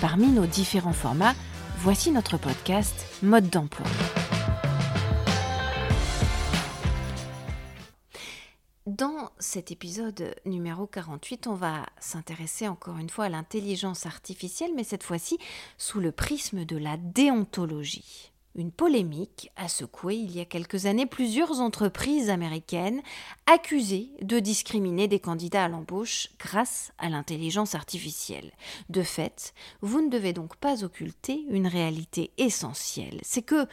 Parmi nos différents formats, voici notre podcast Mode d'emploi. Dans cet épisode numéro 48, on va s'intéresser encore une fois à l'intelligence artificielle, mais cette fois-ci sous le prisme de la déontologie. Une polémique a secoué il y a quelques années plusieurs entreprises américaines accusées de discriminer des candidats à l'embauche grâce à l'intelligence artificielle. De fait, vous ne devez donc pas occulter une réalité essentielle, c'est que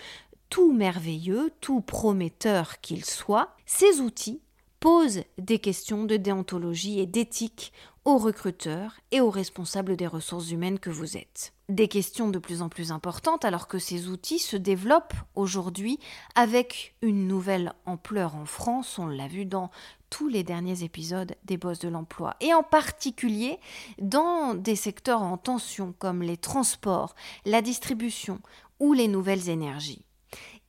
tout merveilleux, tout prometteur qu'il soit, ces outils posent des questions de déontologie et d'éthique aux recruteurs et aux responsables des ressources humaines que vous êtes. Des questions de plus en plus importantes alors que ces outils se développent aujourd'hui avec une nouvelle ampleur en France, on l'a vu dans tous les derniers épisodes des Bosses de l'emploi, et en particulier dans des secteurs en tension comme les transports, la distribution ou les nouvelles énergies.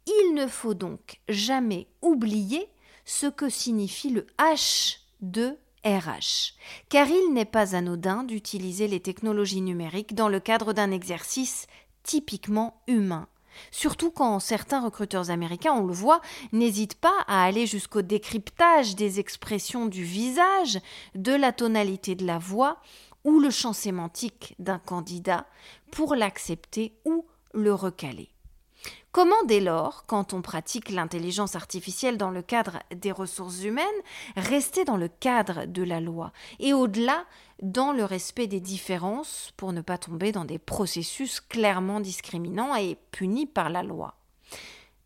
Il ne faut donc jamais oublier ce que signifie le H de RH, car il n'est pas anodin d'utiliser les technologies numériques dans le cadre d'un exercice typiquement humain. Surtout quand certains recruteurs américains, on le voit, n'hésitent pas à aller jusqu'au décryptage des expressions du visage, de la tonalité de la voix ou le champ sémantique d'un candidat pour l'accepter ou le recaler. Comment dès lors, quand on pratique l'intelligence artificielle dans le cadre des ressources humaines, rester dans le cadre de la loi et au-delà dans le respect des différences pour ne pas tomber dans des processus clairement discriminants et punis par la loi?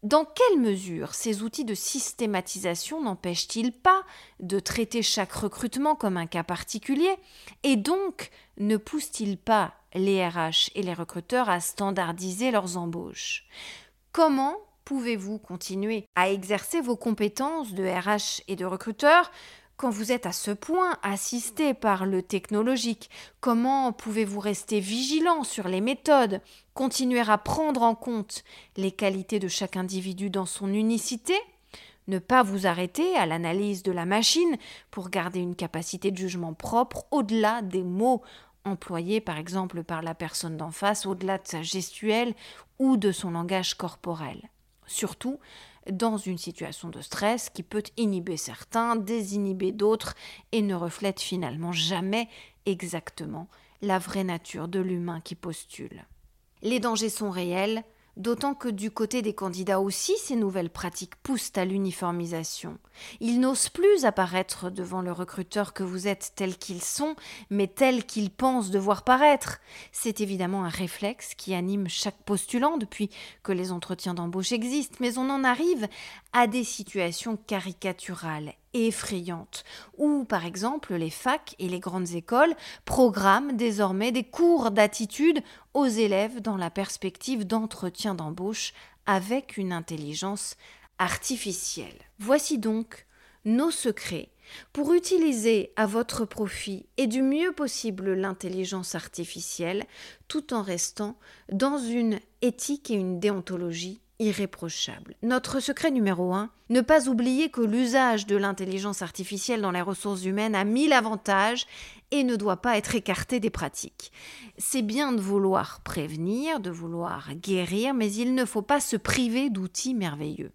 Dans quelle mesure ces outils de systématisation n'empêchent-ils pas de traiter chaque recrutement comme un cas particulier et donc ne poussent-ils pas les RH et les recruteurs à standardiser leurs embauches. Comment pouvez-vous continuer à exercer vos compétences de RH et de recruteur quand vous êtes à ce point assisté par le technologique? Comment pouvez-vous rester vigilant sur les méthodes, continuer à prendre en compte les qualités de chaque individu dans son unicité? Ne pas vous arrêter à l'analyse de la machine pour garder une capacité de jugement propre au-delà des mots employé par exemple par la personne d'en face au-delà de sa gestuelle ou de son langage corporel. Surtout dans une situation de stress qui peut inhiber certains, désinhiber d'autres et ne reflète finalement jamais exactement la vraie nature de l'humain qui postule. Les dangers sont réels, d'autant que du côté des candidats aussi, ces nouvelles pratiques poussent à l'uniformisation. Ils n'osent plus apparaître devant le recruteur que vous êtes tels qu'ils sont, mais tels qu'ils pensent devoir paraître. C'est évidemment un réflexe qui anime chaque postulant depuis que les entretiens d'embauche existent, mais on en arrive à des situations caricaturales effrayante, où par exemple les facs et les grandes écoles programment désormais des cours d'attitude aux élèves dans la perspective d'entretien d'embauche avec une intelligence artificielle. Voici donc nos secrets pour utiliser à votre profit et du mieux possible l'intelligence artificielle tout en restant dans une éthique et une déontologie irréprochable. Notre secret numéro un, ne pas oublier que l'usage de l'intelligence artificielle dans les ressources humaines a mille avantages et ne doit pas être écarté des pratiques. C'est bien de vouloir prévenir, de vouloir guérir, mais il ne faut pas se priver d'outils merveilleux.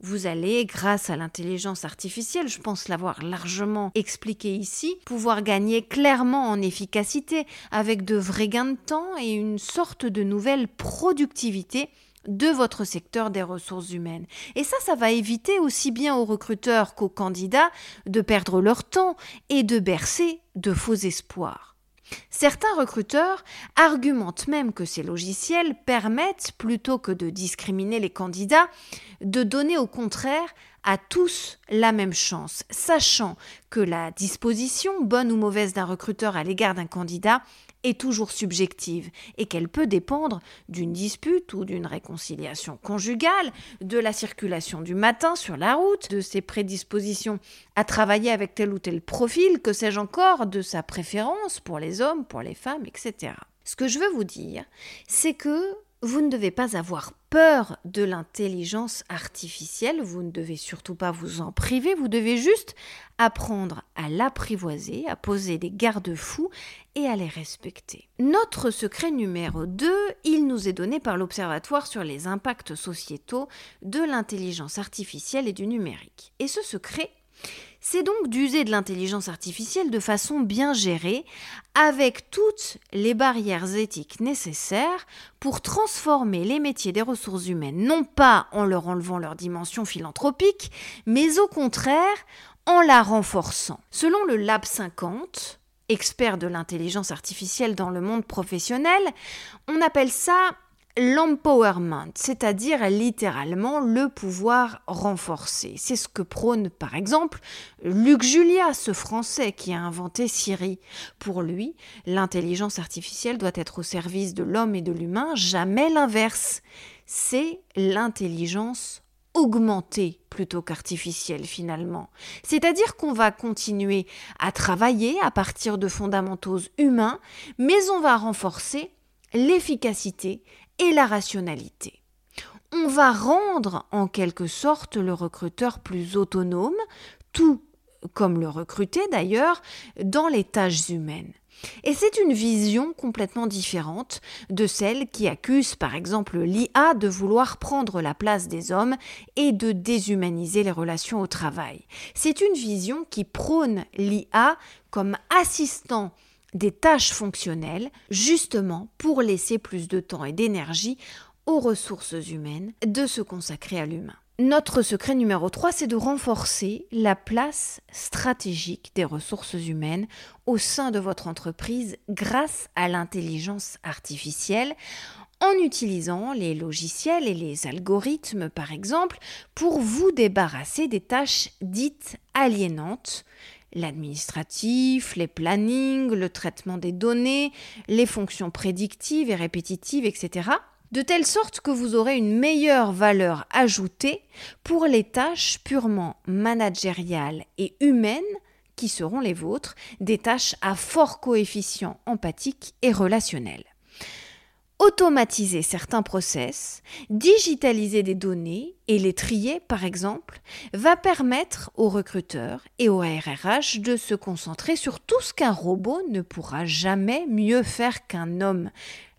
Vous allez, grâce à l'intelligence artificielle, je pense l'avoir largement expliqué ici, pouvoir gagner clairement en efficacité avec de vrais gains de temps et une sorte de nouvelle productivité de votre secteur des ressources humaines. Et ça, ça va éviter aussi bien aux recruteurs qu'aux candidats de perdre leur temps et de bercer de faux espoirs. Certains recruteurs argumentent même que ces logiciels permettent, plutôt que de discriminer les candidats, de donner au contraire à tous la même chance, sachant que la disposition, bonne ou mauvaise d'un recruteur à l'égard d'un candidat, est toujours subjective et qu'elle peut dépendre d'une dispute ou d'une réconciliation conjugale, de la circulation du matin sur la route, de ses prédispositions à travailler avec tel ou tel profil, que sais-je encore, de sa préférence pour les hommes, pour les femmes, etc. Ce que je veux vous dire, c'est que vous ne devez pas avoir peur de l'intelligence artificielle, vous ne devez surtout pas vous en priver, vous devez juste apprendre à l'apprivoiser, à poser des garde-fous et à les respecter. Notre secret numéro 2, il nous est donné par l'Observatoire sur les impacts sociétaux de l'intelligence artificielle et du numérique. Et ce secret, c'est donc d'user de l'intelligence artificielle de façon bien gérée, avec toutes les barrières éthiques nécessaires pour transformer les métiers des ressources humaines, non pas en leur enlevant leur dimension philanthropique, mais au contraire en la renforçant. Selon le Lab 50, expert de l'intelligence artificielle dans le monde professionnel, on appelle ça l'empowerment, c'est-à-dire littéralement le pouvoir renforcé. C'est ce que prône par exemple Luc Julia, ce Français qui a inventé Siri. Pour lui, l'intelligence artificielle doit être au service de l'homme et de l'humain, jamais l'inverse. C'est l'intelligence augmentée plutôt qu'artificielle finalement. C'est-à-dire qu'on va continuer à travailler à partir de fondamentaux humains, mais on va renforcer l'efficacité et la rationalité. On va rendre en quelque sorte le recruteur plus autonome, tout comme le recruter d'ailleurs, dans les tâches humaines. Et c'est une vision complètement différente de celle qui accuse par exemple l'IA de vouloir prendre la place des hommes et de déshumaniser les relations au travail. C'est une vision qui prône l'IA comme assistant des tâches fonctionnelles, justement pour laisser plus de temps et d'énergie aux ressources humaines de se consacrer à l'humain. Notre secret numéro 3, c'est de renforcer la place stratégique des ressources humaines au sein de votre entreprise grâce à l'intelligence artificielle en utilisant les logiciels et les algorithmes, par exemple, pour vous débarrasser des tâches dites aliénantes, l'administratif, les plannings, le traitement des données, les fonctions prédictives et répétitives, etc., de telle sorte que vous aurez une meilleure valeur ajoutée pour les tâches purement managériales et humaines qui seront les vôtres, des tâches à fort coefficient empathique et relationnel automatiser certains process, digitaliser des données et les trier par exemple, va permettre aux recruteurs et aux RRH de se concentrer sur tout ce qu'un robot ne pourra jamais mieux faire qu'un homme.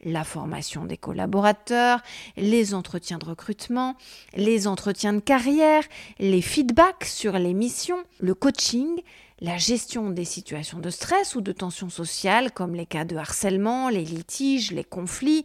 La formation des collaborateurs, les entretiens de recrutement, les entretiens de carrière, les feedbacks sur les missions, le coaching, la gestion des situations de stress ou de tension sociale, comme les cas de harcèlement, les litiges, les conflits.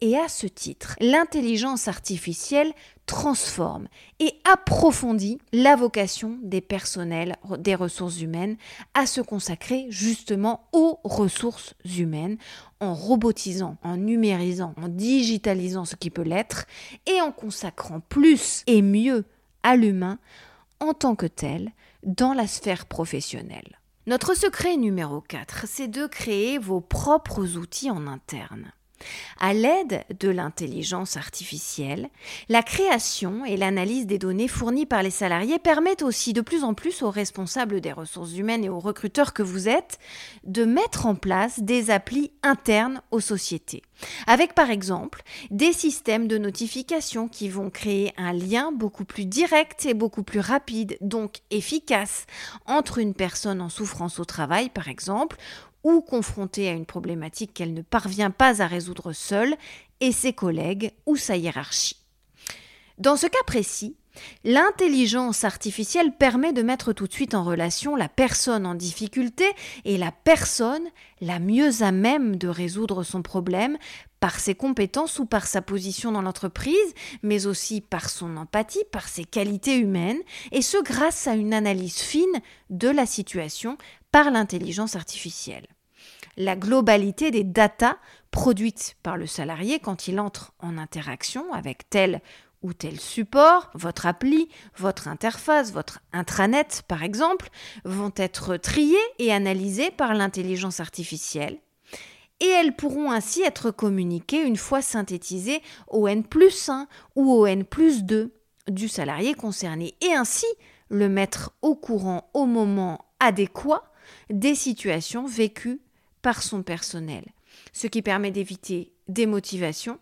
Et à ce titre, l'intelligence artificielle transforme et approfondit la vocation des personnels des ressources humaines à se consacrer justement aux ressources humaines en robotisant, en numérisant, en digitalisant ce qui peut l'être et en consacrant plus et mieux à l'humain en tant que tel dans la sphère professionnelle. Notre secret numéro 4, c'est de créer vos propres outils en interne. À l'aide de l'intelligence artificielle, la création et l'analyse des données fournies par les salariés permettent aussi de plus en plus aux responsables des ressources humaines et aux recruteurs que vous êtes de mettre en place des applis internes aux sociétés. Avec par exemple des systèmes de notification qui vont créer un lien beaucoup plus direct et beaucoup plus rapide, donc efficace, entre une personne en souffrance au travail par exemple, ou confrontée à une problématique qu'elle ne parvient pas à résoudre seule, et ses collègues ou sa hiérarchie. Dans ce cas précis, L'intelligence artificielle permet de mettre tout de suite en relation la personne en difficulté et la personne la mieux à même de résoudre son problème par ses compétences ou par sa position dans l'entreprise, mais aussi par son empathie, par ses qualités humaines, et ce grâce à une analyse fine de la situation par l'intelligence artificielle. La globalité des datas produites par le salarié quand il entre en interaction avec tel ou tel support, votre appli, votre interface, votre intranet par exemple, vont être triés et analysés par l'intelligence artificielle. Et elles pourront ainsi être communiquées une fois synthétisées au N plus 1 ou au N plus 2 du salarié concerné et ainsi le mettre au courant au moment adéquat des situations vécues par son personnel, ce qui permet d'éviter démotivation,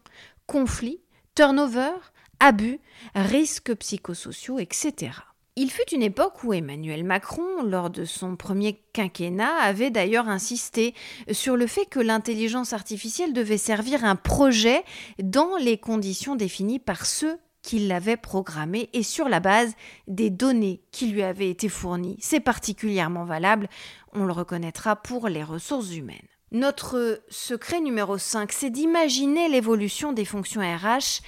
conflits, turnover, abus, risques psychosociaux, etc. Il fut une époque où Emmanuel Macron, lors de son premier quinquennat, avait d'ailleurs insisté sur le fait que l'intelligence artificielle devait servir un projet dans les conditions définies par ceux qui l'avaient programmé et sur la base des données qui lui avaient été fournies. C'est particulièrement valable, on le reconnaîtra, pour les ressources humaines. Notre secret numéro 5, c'est d'imaginer l'évolution des fonctions RH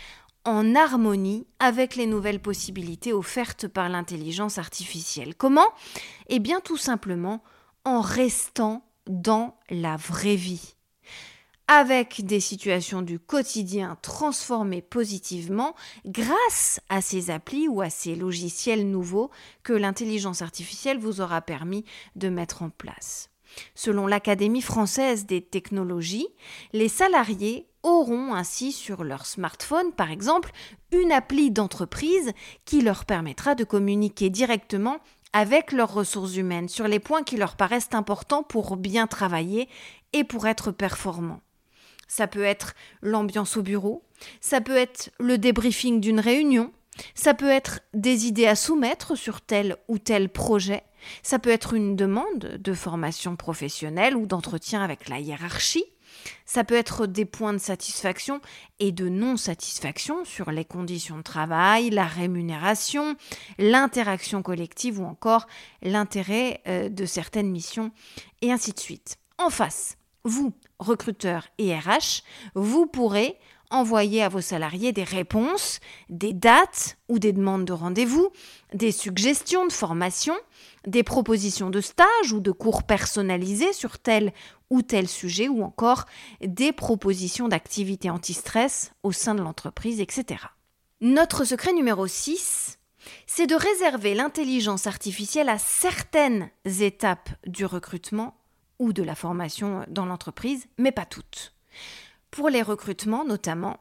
en harmonie avec les nouvelles possibilités offertes par l'intelligence artificielle. Comment? Eh bien tout simplement en restant dans la vraie vie. Avec des situations du quotidien transformées positivement grâce à ces applis ou à ces logiciels nouveaux que l'intelligence artificielle vous aura permis de mettre en place. Selon l'Académie française des technologies, les salariés auront ainsi sur leur smartphone, par exemple, une appli d'entreprise qui leur permettra de communiquer directement avec leurs ressources humaines sur les points qui leur paraissent importants pour bien travailler et pour être performants. Ça peut être l'ambiance au bureau, ça peut être le débriefing d'une réunion, ça peut être des idées à soumettre sur tel ou tel projet, ça peut être une demande de formation professionnelle ou d'entretien avec la hiérarchie, ça peut être des points de satisfaction et de non-satisfaction sur les conditions de travail, la rémunération, l'interaction collective ou encore l'intérêt euh, de certaines missions, et ainsi de suite. En face, vous, recruteurs et RH, vous pourrez envoyer à vos salariés des réponses, des dates ou des demandes de rendez-vous, des suggestions de formation, des propositions de stage ou de cours personnalisés sur tel ou tel sujet ou encore des propositions d'activités anti-stress au sein de l'entreprise, etc. Notre secret numéro 6, c'est de réserver l'intelligence artificielle à certaines étapes du recrutement ou de la formation dans l'entreprise, mais pas toutes. Pour les recrutements notamment,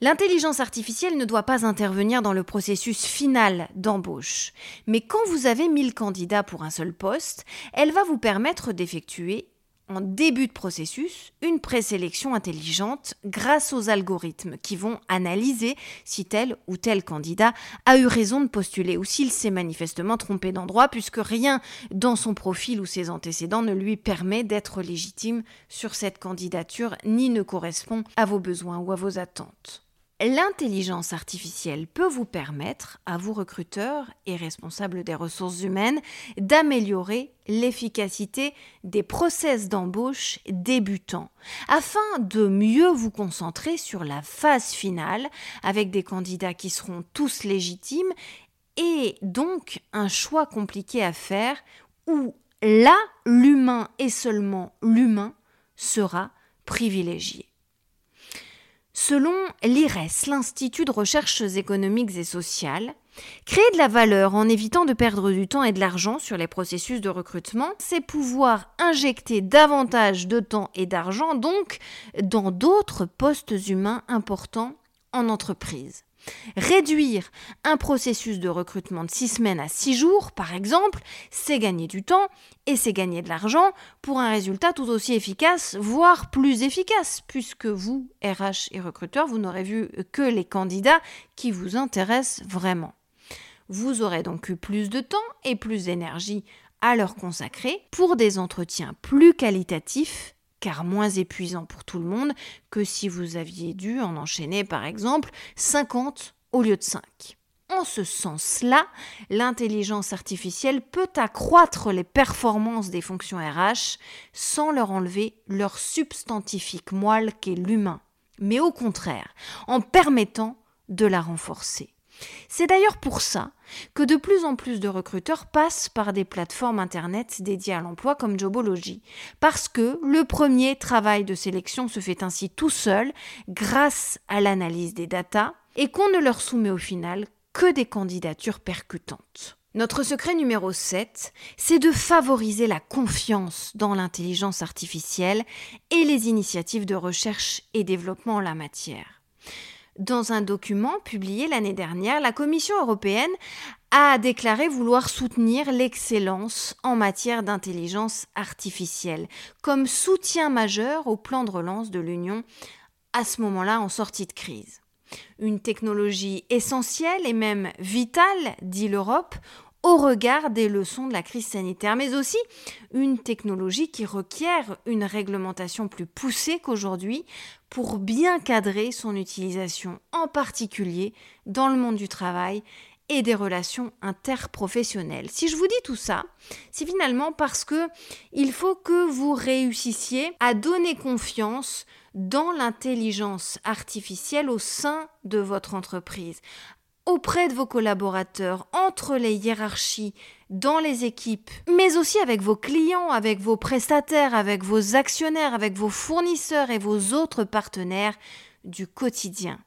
L'intelligence artificielle ne doit pas intervenir dans le processus final d'embauche, mais quand vous avez 1000 candidats pour un seul poste, elle va vous permettre d'effectuer en début de processus une présélection intelligente grâce aux algorithmes qui vont analyser si tel ou tel candidat a eu raison de postuler ou s'il s'est manifestement trompé d'endroit puisque rien dans son profil ou ses antécédents ne lui permet d'être légitime sur cette candidature ni ne correspond à vos besoins ou à vos attentes. L'intelligence artificielle peut vous permettre, à vous recruteurs et responsables des ressources humaines, d'améliorer l'efficacité des process d'embauche débutants, afin de mieux vous concentrer sur la phase finale avec des candidats qui seront tous légitimes et donc un choix compliqué à faire où là, l'humain et seulement l'humain sera privilégié. Selon l'IRES, l'Institut de recherches économiques et sociales, créer de la valeur en évitant de perdre du temps et de l'argent sur les processus de recrutement, c'est pouvoir injecter davantage de temps et d'argent donc dans d'autres postes humains importants en entreprise. Réduire un processus de recrutement de 6 semaines à 6 jours, par exemple, c'est gagner du temps et c'est gagner de l'argent pour un résultat tout aussi efficace, voire plus efficace, puisque vous, RH et recruteurs, vous n'aurez vu que les candidats qui vous intéressent vraiment. Vous aurez donc eu plus de temps et plus d'énergie à leur consacrer pour des entretiens plus qualitatifs car moins épuisant pour tout le monde que si vous aviez dû en enchaîner par exemple 50 au lieu de 5. En ce sens-là, l'intelligence artificielle peut accroître les performances des fonctions RH sans leur enlever leur substantifique moelle qu'est l'humain, mais au contraire, en permettant de la renforcer. C'est d'ailleurs pour ça que de plus en plus de recruteurs passent par des plateformes Internet dédiées à l'emploi comme Jobology, parce que le premier travail de sélection se fait ainsi tout seul grâce à l'analyse des datas et qu'on ne leur soumet au final que des candidatures percutantes. Notre secret numéro 7, c'est de favoriser la confiance dans l'intelligence artificielle et les initiatives de recherche et développement en la matière. Dans un document publié l'année dernière, la Commission européenne a déclaré vouloir soutenir l'excellence en matière d'intelligence artificielle comme soutien majeur au plan de relance de l'Union à ce moment-là en sortie de crise. Une technologie essentielle et même vitale, dit l'Europe, au regard des leçons de la crise sanitaire, mais aussi une technologie qui requiert une réglementation plus poussée qu'aujourd'hui pour bien cadrer son utilisation, en particulier dans le monde du travail et des relations interprofessionnelles. Si je vous dis tout ça, c'est finalement parce que il faut que vous réussissiez à donner confiance dans l'intelligence artificielle au sein de votre entreprise, auprès de vos collaborateurs, entre les hiérarchies, dans les équipes, mais aussi avec vos clients, avec vos prestataires, avec vos actionnaires, avec vos fournisseurs et vos autres partenaires du quotidien.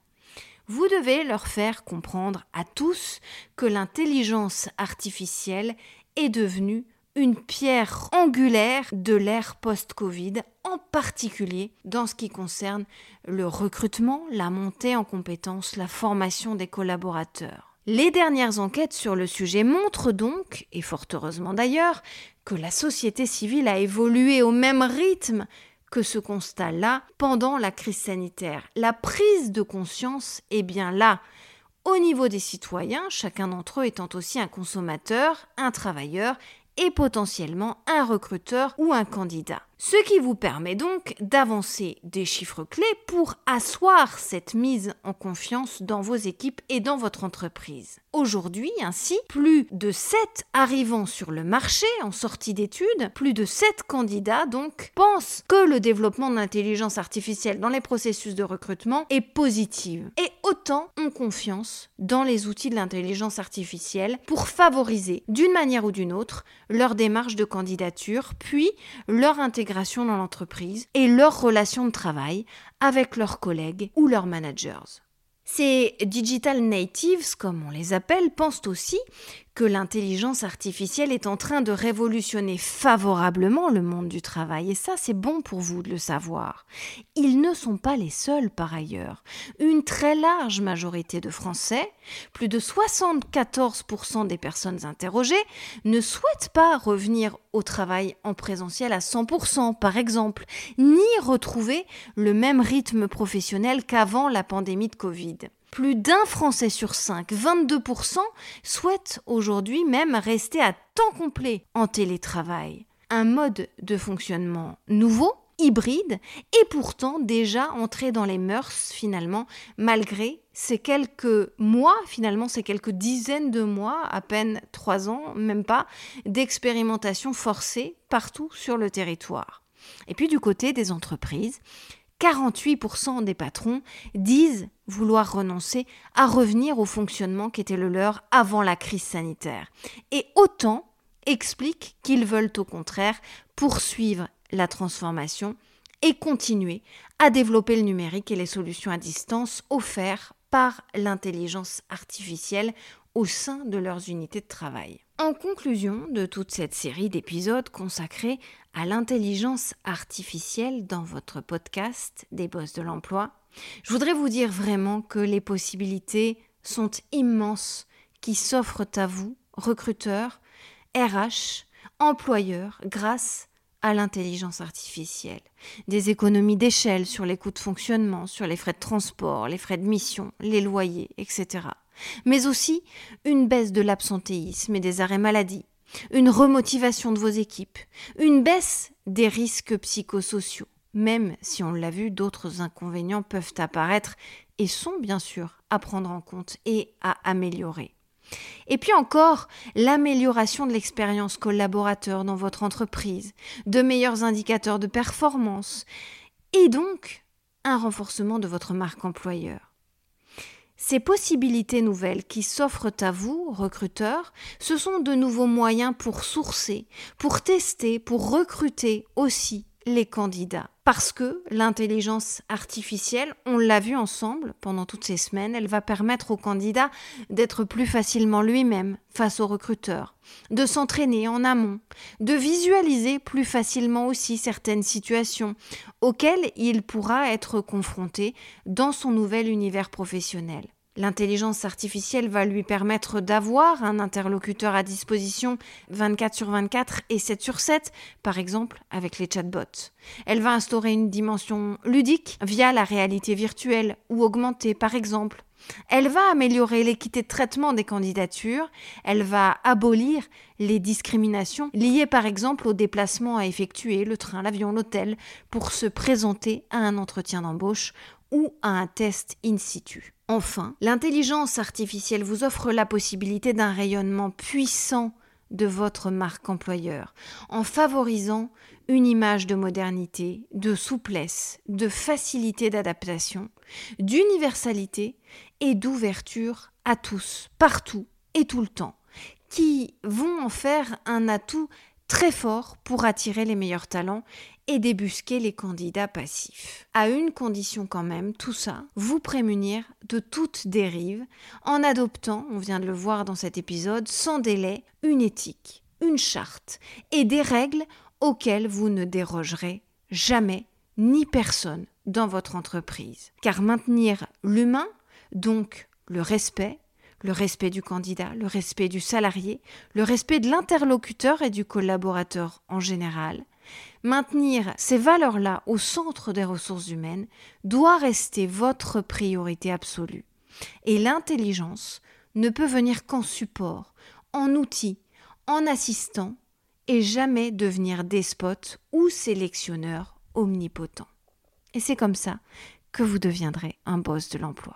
Vous devez leur faire comprendre à tous que l'intelligence artificielle est devenue une pierre angulaire de l'ère post-Covid, en particulier dans ce qui concerne le recrutement, la montée en compétences, la formation des collaborateurs. Les dernières enquêtes sur le sujet montrent donc, et fort heureusement d'ailleurs, que la société civile a évolué au même rythme que ce constat-là pendant la crise sanitaire. La prise de conscience est bien là. Au niveau des citoyens, chacun d'entre eux étant aussi un consommateur, un travailleur et potentiellement un recruteur ou un candidat. Ce qui vous permet donc d'avancer des chiffres clés pour asseoir cette mise en confiance dans vos équipes et dans votre entreprise. Aujourd'hui, ainsi, plus de 7 arrivants sur le marché en sortie d'études, plus de 7 candidats donc pensent que le développement de l'intelligence artificielle dans les processus de recrutement est positif. Et autant ont confiance dans les outils de l'intelligence artificielle pour favoriser d'une manière ou d'une autre leur démarche de candidature, puis leur intégration dans l'entreprise et leur relation de travail avec leurs collègues ou leurs managers. Ces digital natives, comme on les appelle, pensent aussi que l'intelligence artificielle est en train de révolutionner favorablement le monde du travail. Et ça, c'est bon pour vous de le savoir. Ils ne sont pas les seuls par ailleurs. Une très large majorité de Français, plus de 74% des personnes interrogées, ne souhaitent pas revenir au travail en présentiel à 100% par exemple, ni retrouver le même rythme professionnel qu'avant la pandémie de Covid. Plus d'un Français sur cinq, 22%, souhaitent aujourd'hui même rester à temps complet en télétravail. Un mode de fonctionnement nouveau, hybride, et pourtant déjà entré dans les mœurs finalement, malgré ces quelques mois, finalement ces quelques dizaines de mois, à peine trois ans, même pas, d'expérimentation forcée partout sur le territoire. Et puis du côté des entreprises, 48% des patrons disent vouloir renoncer à revenir au fonctionnement qui était le leur avant la crise sanitaire. Et autant expliquent qu'ils veulent au contraire poursuivre la transformation et continuer à développer le numérique et les solutions à distance offertes par l'intelligence artificielle au sein de leurs unités de travail. En conclusion de toute cette série d'épisodes consacrés à l'intelligence artificielle dans votre podcast des bosses de l'emploi, je voudrais vous dire vraiment que les possibilités sont immenses qui s'offrent à vous, recruteurs, RH, employeurs, grâce à l'intelligence artificielle. Des économies d'échelle sur les coûts de fonctionnement, sur les frais de transport, les frais de mission, les loyers, etc mais aussi une baisse de l'absentéisme et des arrêts maladie, une remotivation de vos équipes, une baisse des risques psychosociaux, même si on l'a vu, d'autres inconvénients peuvent apparaître et sont bien sûr à prendre en compte et à améliorer. Et puis encore, l'amélioration de l'expérience collaborateur dans votre entreprise, de meilleurs indicateurs de performance, et donc un renforcement de votre marque employeur. Ces possibilités nouvelles qui s'offrent à vous, recruteurs, ce sont de nouveaux moyens pour sourcer, pour tester, pour recruter aussi les candidats. Parce que l'intelligence artificielle, on l'a vu ensemble pendant toutes ces semaines, elle va permettre au candidat d'être plus facilement lui-même face au recruteur, de s'entraîner en amont, de visualiser plus facilement aussi certaines situations auxquelles il pourra être confronté dans son nouvel univers professionnel. L'intelligence artificielle va lui permettre d'avoir un interlocuteur à disposition 24 sur 24 et 7 sur 7, par exemple avec les chatbots. Elle va instaurer une dimension ludique via la réalité virtuelle ou augmentée, par exemple. Elle va améliorer l'équité de traitement des candidatures, elle va abolir les discriminations liées par exemple au déplacement à effectuer, le train, l'avion, l'hôtel, pour se présenter à un entretien d'embauche ou à un test in situ. Enfin, l'intelligence artificielle vous offre la possibilité d'un rayonnement puissant de votre marque employeur, en favorisant une image de modernité, de souplesse, de facilité d'adaptation, d'universalité et d'ouverture à tous, partout et tout le temps, qui vont en faire un atout très fort pour attirer les meilleurs talents et débusquer les candidats passifs. À une condition quand même, tout ça, vous prémunir de toute dérive en adoptant, on vient de le voir dans cet épisode, sans délai, une éthique, une charte et des règles auxquelles vous ne dérogerez jamais ni personne dans votre entreprise. Car maintenir l'humain, donc le respect, le respect du candidat, le respect du salarié, le respect de l'interlocuteur et du collaborateur en général. Maintenir ces valeurs-là au centre des ressources humaines doit rester votre priorité absolue. Et l'intelligence ne peut venir qu'en support, en outil, en assistant, et jamais devenir despote ou sélectionneur omnipotent. Et c'est comme ça que vous deviendrez un boss de l'emploi.